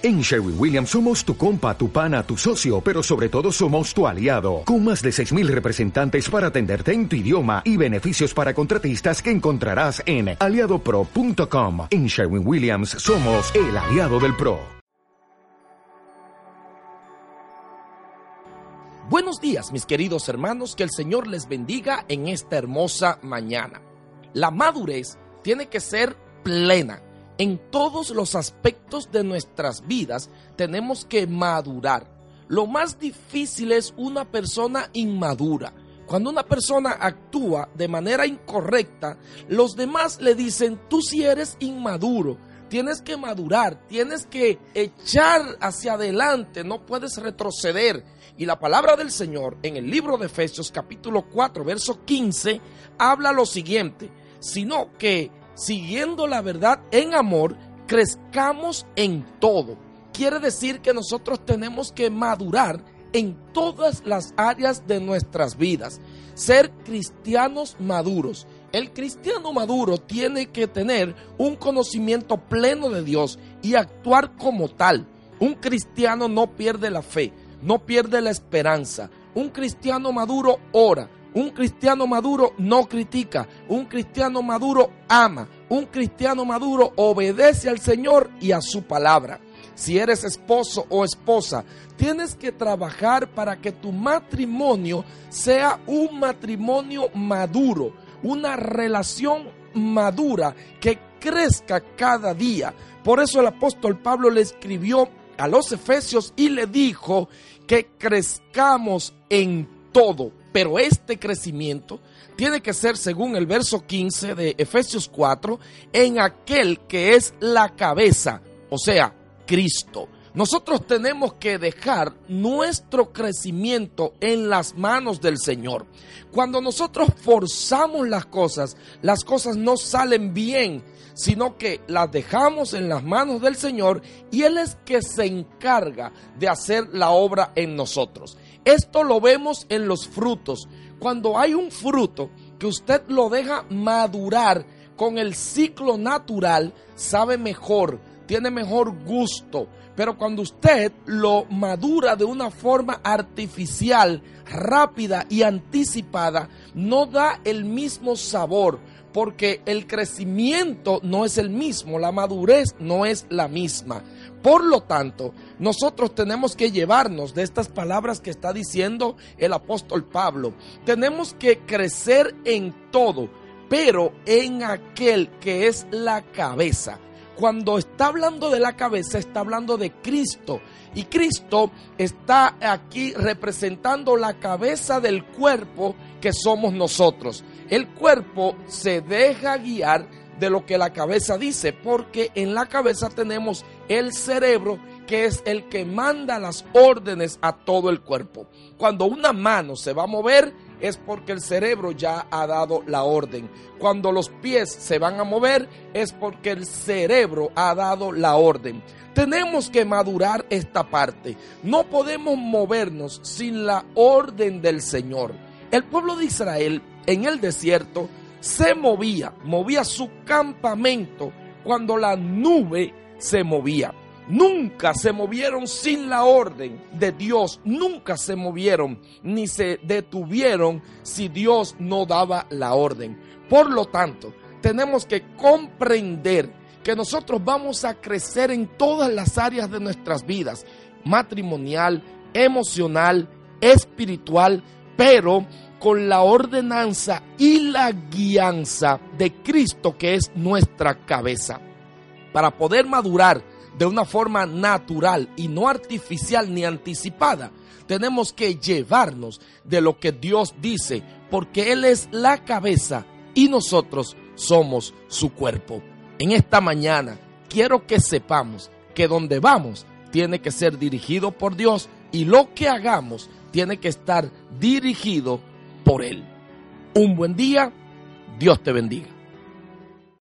En Sherwin Williams somos tu compa, tu pana, tu socio, pero sobre todo somos tu aliado, con más de 6.000 representantes para atenderte en tu idioma y beneficios para contratistas que encontrarás en aliadopro.com. En Sherwin Williams somos el aliado del PRO. Buenos días mis queridos hermanos, que el Señor les bendiga en esta hermosa mañana. La madurez tiene que ser plena en todos los aspectos de nuestras vidas tenemos que madurar. Lo más difícil es una persona inmadura. Cuando una persona actúa de manera incorrecta, los demás le dicen, tú si eres inmaduro, tienes que madurar, tienes que echar hacia adelante, no puedes retroceder. Y la palabra del Señor en el libro de Efesios capítulo 4, verso 15, habla lo siguiente, sino que siguiendo la verdad en amor, crezcamos en todo. Quiere decir que nosotros tenemos que madurar en todas las áreas de nuestras vidas, ser cristianos maduros. El cristiano maduro tiene que tener un conocimiento pleno de Dios y actuar como tal. Un cristiano no pierde la fe, no pierde la esperanza. Un cristiano maduro ora, un cristiano maduro no critica, un cristiano maduro ama, un cristiano maduro obedece al Señor y a su palabra. Si eres esposo o esposa, tienes que trabajar para que tu matrimonio sea un matrimonio maduro, una relación madura que crezca cada día. Por eso el apóstol Pablo le escribió a los efesios y le dijo que crezcamos en todo pero este crecimiento tiene que ser, según el verso 15 de Efesios 4, en aquel que es la cabeza, o sea, Cristo. Nosotros tenemos que dejar nuestro crecimiento en las manos del Señor. Cuando nosotros forzamos las cosas, las cosas no salen bien, sino que las dejamos en las manos del Señor y Él es que se encarga de hacer la obra en nosotros. Esto lo vemos en los frutos. Cuando hay un fruto que usted lo deja madurar con el ciclo natural, sabe mejor, tiene mejor gusto. Pero cuando usted lo madura de una forma artificial, rápida y anticipada, no da el mismo sabor porque el crecimiento no es el mismo, la madurez no es la misma. Por lo tanto, nosotros tenemos que llevarnos de estas palabras que está diciendo el apóstol Pablo. Tenemos que crecer en todo, pero en aquel que es la cabeza. Cuando está hablando de la cabeza, está hablando de Cristo. Y Cristo está aquí representando la cabeza del cuerpo que somos nosotros. El cuerpo se deja guiar de lo que la cabeza dice, porque en la cabeza tenemos el cerebro que es el que manda las órdenes a todo el cuerpo. Cuando una mano se va a mover es porque el cerebro ya ha dado la orden. Cuando los pies se van a mover es porque el cerebro ha dado la orden. Tenemos que madurar esta parte. No podemos movernos sin la orden del Señor. El pueblo de Israel en el desierto se movía, movía su campamento cuando la nube se movía. Nunca se movieron sin la orden de Dios, nunca se movieron ni se detuvieron si Dios no daba la orden. Por lo tanto, tenemos que comprender que nosotros vamos a crecer en todas las áreas de nuestras vidas, matrimonial, emocional, espiritual, pero con la ordenanza y la guianza de Cristo que es nuestra cabeza. Para poder madurar de una forma natural y no artificial ni anticipada, tenemos que llevarnos de lo que Dios dice, porque Él es la cabeza y nosotros somos su cuerpo. En esta mañana quiero que sepamos que donde vamos tiene que ser dirigido por Dios y lo que hagamos tiene que estar dirigido por Él. Un buen día, Dios te bendiga.